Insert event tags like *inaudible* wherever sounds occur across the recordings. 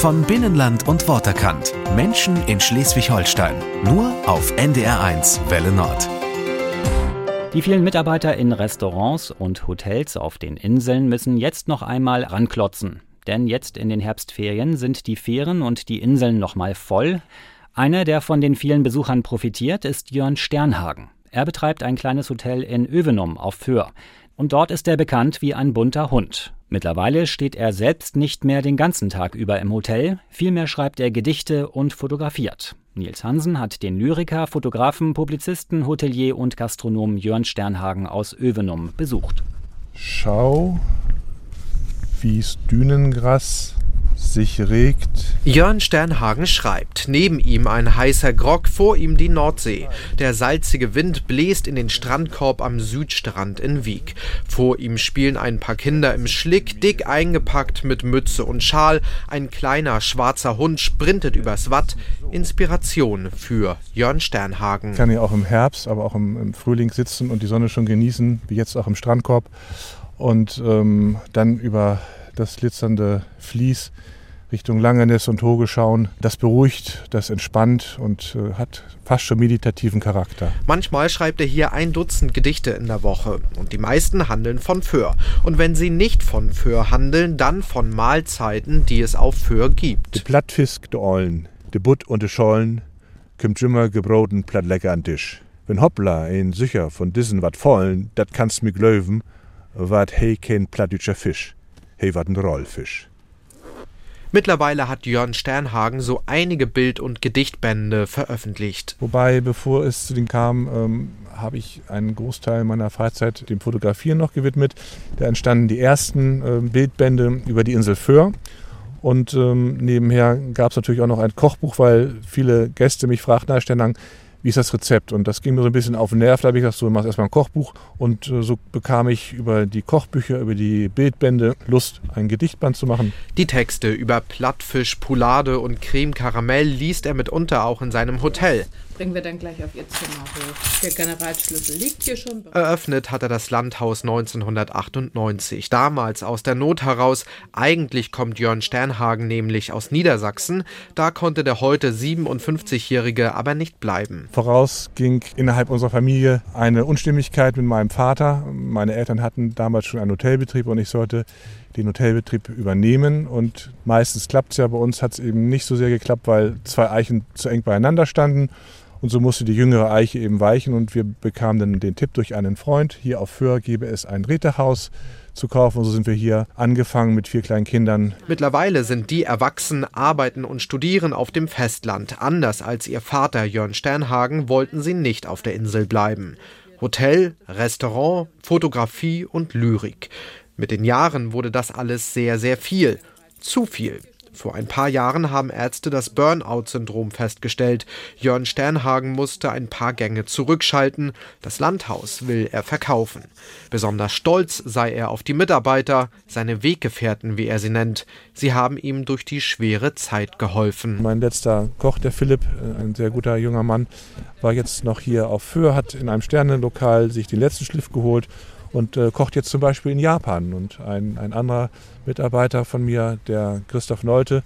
Von Binnenland und Worterkant. Menschen in Schleswig-Holstein. Nur auf NDR1 Welle Nord. Die vielen Mitarbeiter in Restaurants und Hotels auf den Inseln müssen jetzt noch einmal ranklotzen. Denn jetzt in den Herbstferien sind die Fähren und die Inseln nochmal voll. Einer, der von den vielen Besuchern profitiert, ist Jörn Sternhagen. Er betreibt ein kleines Hotel in Övenum auf Föhr. Und dort ist er bekannt wie ein bunter Hund. Mittlerweile steht er selbst nicht mehr den ganzen Tag über im Hotel, vielmehr schreibt er Gedichte und fotografiert. Nils Hansen hat den Lyriker, Fotografen, Publizisten, Hotelier und Gastronom Jörn Sternhagen aus Övenum besucht. Schau, wie's Dünengras sich regt. Jörn Sternhagen schreibt. Neben ihm ein heißer Grog, vor ihm die Nordsee. Der salzige Wind bläst in den Strandkorb am Südstrand in Wieg. Vor ihm spielen ein paar Kinder im Schlick, dick eingepackt mit Mütze und Schal. Ein kleiner schwarzer Hund sprintet übers Watt. Inspiration für Jörn Sternhagen. Ich kann ja auch im Herbst, aber auch im, im Frühling sitzen und die Sonne schon genießen, wie jetzt auch im Strandkorb. Und ähm, dann über das glitzernde Vlies Richtung Langenes und Hoge schauen. Das beruhigt, das entspannt und äh, hat fast schon meditativen Charakter. Manchmal schreibt er hier ein Dutzend Gedichte in der Woche und die meisten handeln von Föhr. Und wenn sie nicht von Föhr handeln, dann von Mahlzeiten, die es auf Föhr gibt. De Plattfisk, de Ollen, de Butt und de Schollen, kümmt immer gebroten platt lecker an Tisch. Wenn Hoppla ein Sücher von diesen wat vollen, dat kannst mi glöwen, wat hey kein plattdütscher Fisch, hey wat ein Rollfisch. Mittlerweile hat Jörn Sternhagen so einige Bild- und Gedichtbände veröffentlicht. Wobei, bevor es zu denen kam, ähm, habe ich einen Großteil meiner Freizeit dem Fotografieren noch gewidmet. Da entstanden die ersten äh, Bildbände über die Insel Föhr. Und ähm, nebenher gab es natürlich auch noch ein Kochbuch, weil viele Gäste mich fragten, na Sternhagen, wie ist das Rezept? Und das ging mir so ein bisschen auf den Nerv. Da habe ich gesagt, so, du machst erstmal ein Kochbuch. Und äh, so bekam ich über die Kochbücher, über die Bildbände Lust, ein Gedichtband zu machen. Die Texte über Plattfisch, Poulade und Creme Karamell liest er mitunter auch in seinem Hotel. Bringen wir dann gleich auf Ihr Zimmer hoch. Der Generalschlüssel liegt hier schon. Eröffnet hat er das Landhaus 1998, damals aus der Not heraus. Eigentlich kommt Jörn Sternhagen nämlich aus Niedersachsen. Da konnte der heute 57-Jährige aber nicht bleiben. Voraus ging innerhalb unserer Familie eine Unstimmigkeit mit meinem Vater. Meine Eltern hatten damals schon einen Hotelbetrieb und ich sollte den Hotelbetrieb übernehmen. Und meistens klappt es ja, bei uns hat es eben nicht so sehr geklappt, weil zwei Eichen zu eng beieinander standen. Und so musste die jüngere Eiche eben weichen und wir bekamen dann den Tipp durch einen Freund, hier auf Föhr gäbe es ein Rätehaus zu kaufen. Und so sind wir hier angefangen mit vier kleinen Kindern. Mittlerweile sind die erwachsen, arbeiten und studieren auf dem Festland. Anders als ihr Vater Jörn Sternhagen wollten sie nicht auf der Insel bleiben. Hotel, Restaurant, Fotografie und Lyrik. Mit den Jahren wurde das alles sehr, sehr viel. Zu viel. Vor ein paar Jahren haben Ärzte das Burnout-Syndrom festgestellt. Jörn Sternhagen musste ein paar Gänge zurückschalten. Das Landhaus will er verkaufen. Besonders stolz sei er auf die Mitarbeiter, seine Weggefährten, wie er sie nennt. Sie haben ihm durch die schwere Zeit geholfen. Mein letzter Koch, der Philipp, ein sehr guter junger Mann, war jetzt noch hier auf Föhr, hat in einem Sternenlokal sich den letzten Schliff geholt und äh, kocht jetzt zum Beispiel in Japan. Und ein, ein anderer Mitarbeiter von mir, der Christoph Neute,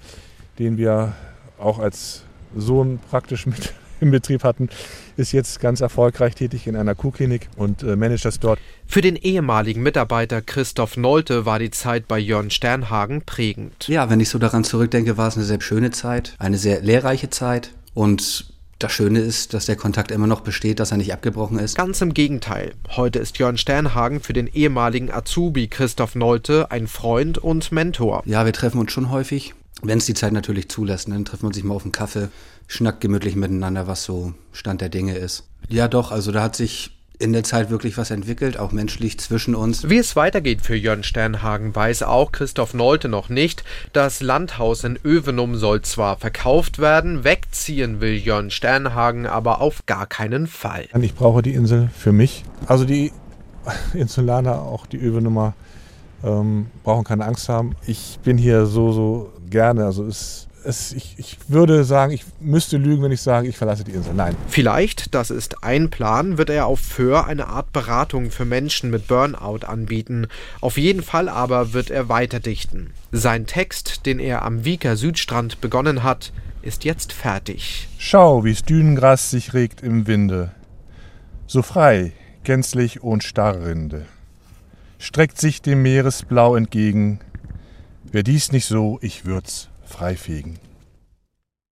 den wir auch als Sohn praktisch mit *laughs* im Betrieb hatten, ist jetzt ganz erfolgreich tätig in einer Kuhklinik und äh, managt das dort. Für den ehemaligen Mitarbeiter Christoph Nolte war die Zeit bei Jörn Sternhagen prägend. Ja, wenn ich so daran zurückdenke, war es eine sehr schöne Zeit, eine sehr lehrreiche Zeit und das Schöne ist, dass der Kontakt immer noch besteht, dass er nicht abgebrochen ist. Ganz im Gegenteil. Heute ist Jörn Sternhagen für den ehemaligen Azubi Christoph Nolte ein Freund und Mentor. Ja, wir treffen uns schon häufig. Wenn es die Zeit natürlich zulässt, dann treffen wir uns sich mal auf einen Kaffee, schnackt gemütlich miteinander, was so Stand der Dinge ist. Ja, doch, also da hat sich in der Zeit wirklich was entwickelt, auch menschlich zwischen uns. Wie es weitergeht für Jörn Sternhagen, weiß auch Christoph Nolte noch nicht. Das Landhaus in Övenum soll zwar verkauft werden, wegziehen will Jörn Sternhagen aber auf gar keinen Fall. Ich brauche die Insel für mich. Also die *laughs* Insulaner, auch die Övenumer, ähm, brauchen keine Angst haben. Ich bin hier so, so gerne. Also es es, ich, ich würde sagen, ich müsste lügen, wenn ich sage, ich verlasse die Insel. Nein. Vielleicht, das ist ein Plan, wird er auf Föhr eine Art Beratung für Menschen mit Burnout anbieten. Auf jeden Fall aber wird er weiter dichten. Sein Text, den er am Wieker Südstrand begonnen hat, ist jetzt fertig. Schau, wie's Dünengras sich regt im Winde. So frei, gänzlich und starrrinde. Streckt sich dem Meeresblau entgegen. Wär dies nicht so, ich würd's freifegen.